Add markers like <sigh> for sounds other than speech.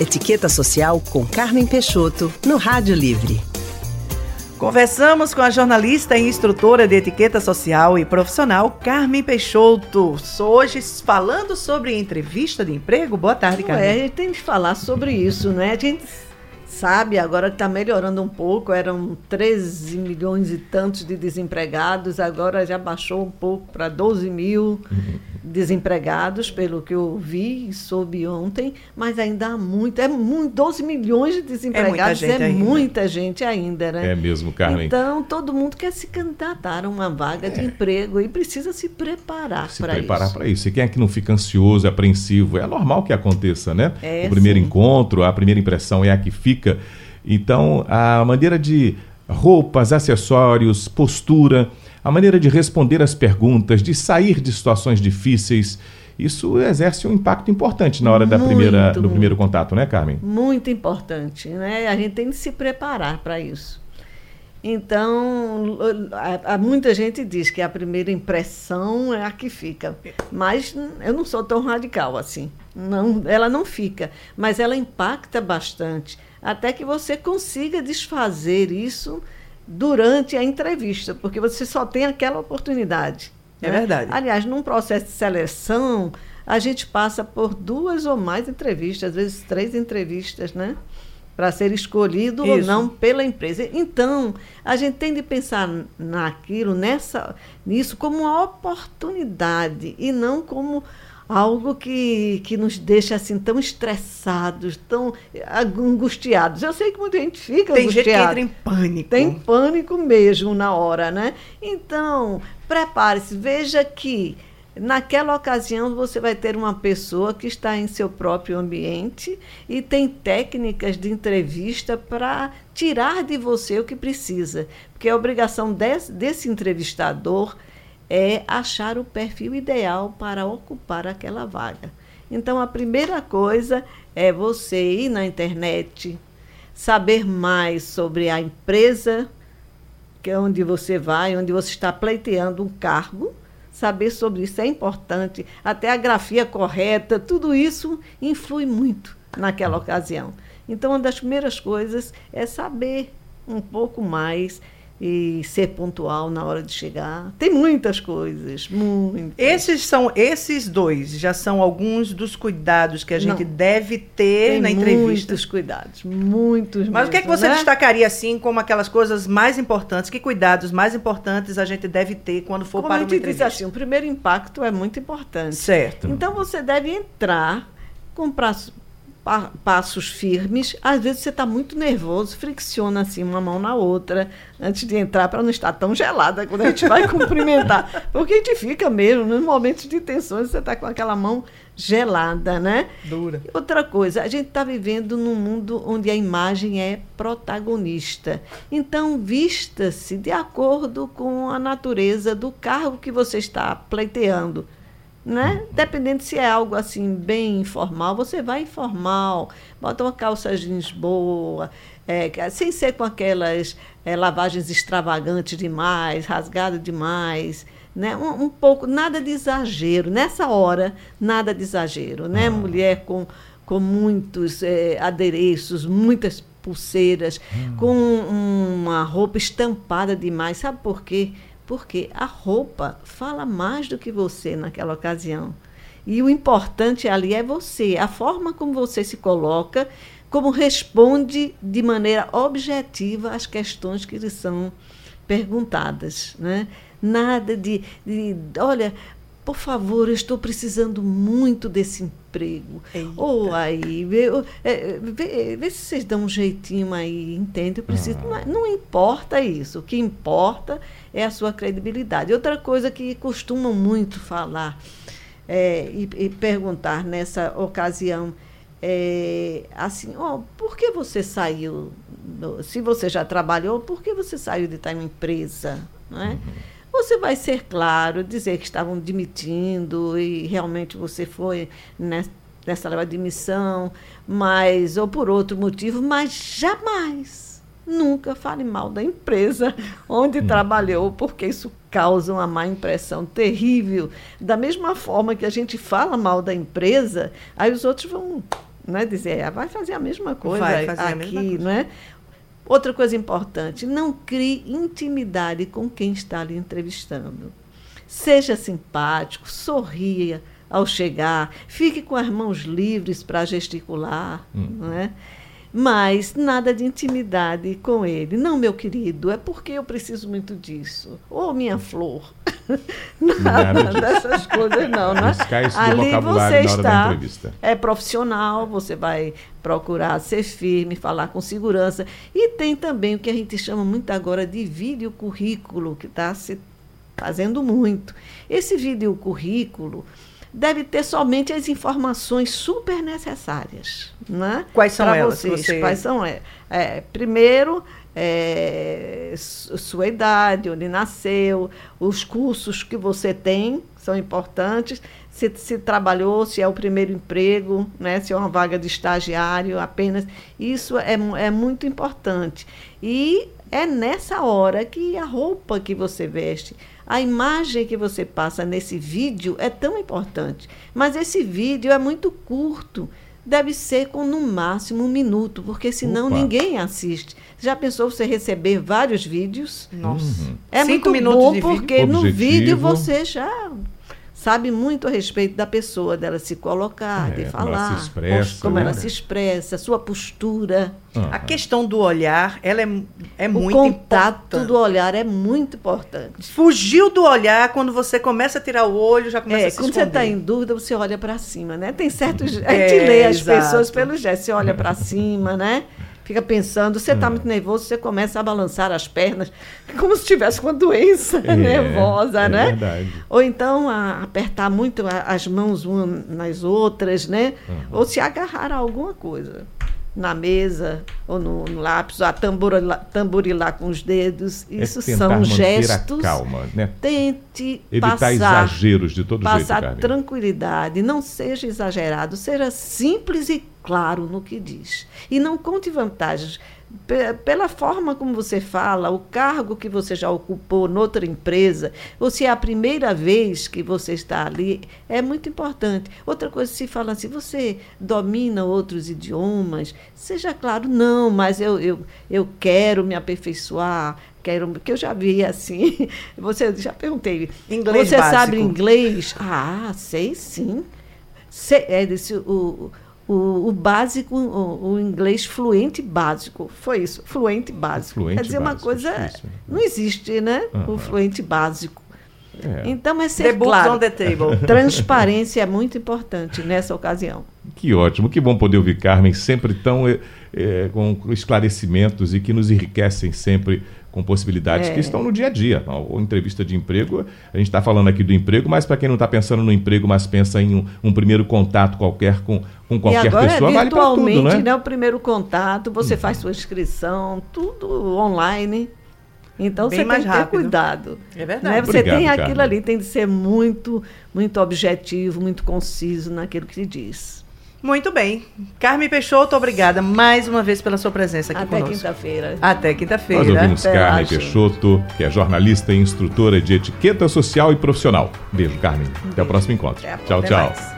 Etiqueta Social com Carmen Peixoto, no Rádio Livre. Conversamos com a jornalista e instrutora de etiqueta social e profissional Carmen Peixoto. Hoje falando sobre entrevista de emprego. Boa tarde, Carmen. É, a gente tem que falar sobre isso, né? A gente sabe agora que está melhorando um pouco. Eram 13 milhões e tantos de desempregados, agora já baixou um pouco para 12 mil. Desempregados, pelo que eu vi e soube ontem, mas ainda há muito, é muito, 12 milhões de desempregados, é muita gente, é ainda. Muita gente ainda, né? É mesmo, Carmen. Então, todo mundo quer se candidatar a uma vaga é. de emprego e precisa se preparar para isso. Se preparar para isso. E quem é que não fica ansioso, apreensivo? É normal que aconteça, né? É, o primeiro sim. encontro, a primeira impressão é a que fica. Então, a maneira de roupas, acessórios, postura, a maneira de responder às perguntas, de sair de situações difíceis. Isso exerce um impacto importante na hora da primeira, do primeiro contato, né, Carmen? Muito importante, né? A gente tem que se preparar para isso. Então, a, a, muita gente diz que a primeira impressão é a que fica, mas eu não sou tão radical assim. Não, ela não fica, mas ela impacta bastante, até que você consiga desfazer isso durante a entrevista, porque você só tem aquela oportunidade. É né? verdade. Aliás, num processo de seleção, a gente passa por duas ou mais entrevistas, às vezes três entrevistas, né? Para ser escolhido Isso. ou não pela empresa. Então, a gente tem de pensar naquilo, nessa, nisso, como uma oportunidade e não como algo que, que nos deixa assim tão estressados, tão angustiados. Eu sei que muita gente fica Tem angustiada. gente que entra em pânico. Tem pânico mesmo na hora, né? Então, prepare-se, veja que naquela ocasião você vai ter uma pessoa que está em seu próprio ambiente e tem técnicas de entrevista para tirar de você o que precisa. Porque a obrigação desse, desse entrevistador é achar o perfil ideal para ocupar aquela vaga. Então, a primeira coisa é você ir na internet, saber mais sobre a empresa que é onde você vai, onde você está pleiteando um cargo, saber sobre isso é importante. Até a grafia correta, tudo isso influi muito naquela ocasião. Então, uma das primeiras coisas é saber um pouco mais e ser pontual na hora de chegar. Tem muitas coisas, muitas. Esses são esses dois já são alguns dos cuidados que a gente Não. deve ter Tem na entrevista. Muitos cuidados, muitos. Mas mesmo, o que é que você né? destacaria assim como aquelas coisas mais importantes? Que cuidados mais importantes a gente deve ter quando for como para uma entrevista? Diz assim, o primeiro impacto é muito importante. Certo. Então você deve entrar com pa passos firmes. Às vezes você está muito nervoso, fricciona assim uma mão na outra antes de entrar para não estar tão gelada quando a gente vai <laughs> cumprimentar. Porque a gente fica mesmo, nos momentos de tensões, você está com aquela mão gelada, né? Dura. Outra coisa, a gente está vivendo num mundo onde a imagem é protagonista. Então, vista-se de acordo com a natureza do cargo que você está pleiteando né? Dependendo se é algo assim bem informal, você vai informal, bota uma calça jeans boa, é, sem ser com aquelas é, lavagens extravagantes demais, rasgado demais, né? Um, um, pouco, nada de exagero. Nessa hora, nada de exagero, né? Ah. Mulher com, com muitos é, adereços, muitas pulseiras, hum. com uma roupa estampada demais. Sabe por quê? Porque a roupa fala mais do que você naquela ocasião. E o importante ali é você, a forma como você se coloca, como responde de maneira objetiva às questões que lhe são perguntadas. Né? Nada de, de olha, por favor, eu estou precisando muito desse emprego. Ou oh, aí, vê, é, vê, vê, se vocês dão um jeitinho aí, entende? Eu preciso. Ah. Não, não, importa isso. O que importa é a sua credibilidade. Outra coisa que costumam muito falar é, e, e, perguntar nessa ocasião é assim, oh, por que você saiu? Se você já trabalhou, por que você saiu de tal empresa? Não é? Uhum. Você vai ser claro, dizer que estavam demitindo e realmente você foi nessa, leva de demissão, mas ou por outro motivo, mas jamais, nunca fale mal da empresa <laughs> onde hum. trabalhou, porque isso causa uma má impressão terrível. Da mesma forma que a gente fala mal da empresa, aí os outros vão Né? Dizer, ah, vai fazer a mesma coisa Vai fazer a aqui, mesma coisa. não é? Outra coisa importante, não crie intimidade com quem está lhe entrevistando. Seja simpático, sorria ao chegar, fique com as mãos livres para gesticular, não é? Mas nada de intimidade com ele. Não, meu querido, é porque eu preciso muito disso. Ou minha flor. <laughs> Nada Nada disso. dessas coisas, não, né? Ali você está, é profissional, você vai procurar ser firme, falar com segurança. E tem também o que a gente chama muito agora de vídeo currículo, que está se fazendo muito. Esse vídeo currículo deve ter somente as informações super necessárias. Né? Quais são Pra elas Vocês. você- Quais são? É, é, primeiro, é, su- sua idade, onde nasceu, os cursos que você tem são importantes. Se, se trabalhou, se é o primeiro emprego, né, se é uma vaga de estagiário apenas. Isso é, é muito importante. E é nessa hora que a roupa que você veste, a imagem que você passa nesse vídeo é tão importante. Mas esse vídeo é muito curto. Deve ser com no máximo um minuto, porque senão Opa. ninguém assiste. Já pensou você receber vários vídeos? Nossa. É Cinco muito minutos bom porque no Objetivo. vídeo você já sabe muito a respeito da pessoa, dela se colocar, É, de como ela falar, se expressa, como né? ela se expressa, sua postura. A questão do olhar, ela é, é o muito contato importante. do olhar é muito importante. Fugiu do olhar, quando você começa a tirar o olho, já começa É, a se quando você está esconder. em dúvida, você olha para cima, né? Tem certos. <laughs> A É, gente lê as exato. pessoas pelo gesto. Você olha para cima, né? Fica pensando, você está É. muito nervoso, você começa a balançar as pernas, <laughs> como se tivesse com uma doença É, nervosa, é né? verdade. Ou então a- apertar muito as mãos umas nas outras, né? Uhum. Ou se agarrar a alguma coisa na mesa ou no, no lápis, ou a tamborilar, tamborilar com os dedos. Isso é são gestos. a calma, né? Tente Evitar passar, exageros de todo jeito, passar tranquilidade, não seja exagerado, seja simples e claro no que diz. E não conte vantagens. Pe- Pela forma como você fala, o cargo que você já ocupou noutra empresa, ou se é a primeira vez que você está ali, é muito importante. Outra coisa, se fala assim, você domina outros idiomas, seja claro, não, mas eu, eu, eu quero me aperfeiçoar, quero, porque eu já vi assim, <laughs> você já perguntei, Inglês você básico. sabe inglês? Ah, sei sim. Sei, é desse, o, o, o básico, o, o inglês fluente básico. Foi isso, fluente básico. Fluente Quer dizer, uma básico, coisa. difícil. Não existe, né? Aham. O fluente básico. É. Então é ser claro. on the table. <laughs> Transparência é muito importante nessa ocasião. Que ótimo, que bom poder ouvir Carmen, sempre tão eh, com esclarecimentos e que nos enriquecem sempre com possibilidades É. que estão no dia a dia. Ou entrevista de emprego, a gente está falando aqui do emprego, mas para quem não está pensando no emprego, mas pensa em um, um primeiro contato qualquer com, com e qualquer agora pessoa, é vale para tudo, né? né? O primeiro contato, você faz sua inscrição, tudo online. Então Bem você mais tem que ter rápido. cuidado. É verdade. Né? Você Obrigado, tem aquilo Carmen. ali, tem de ser muito, muito objetivo, muito conciso naquilo que diz. Muito bem. Carmen Peixoto, obrigada mais uma vez pela sua presença aqui Até conosco. quinta-feira. Até Nós quinta-feira. ouvimos Até lá, Carmen. Peixoto, que é jornalista e instrutora de etiqueta social e profissional. Beijo, Carmen. Até o próximo encontro. Até- tchau, tchau. mais.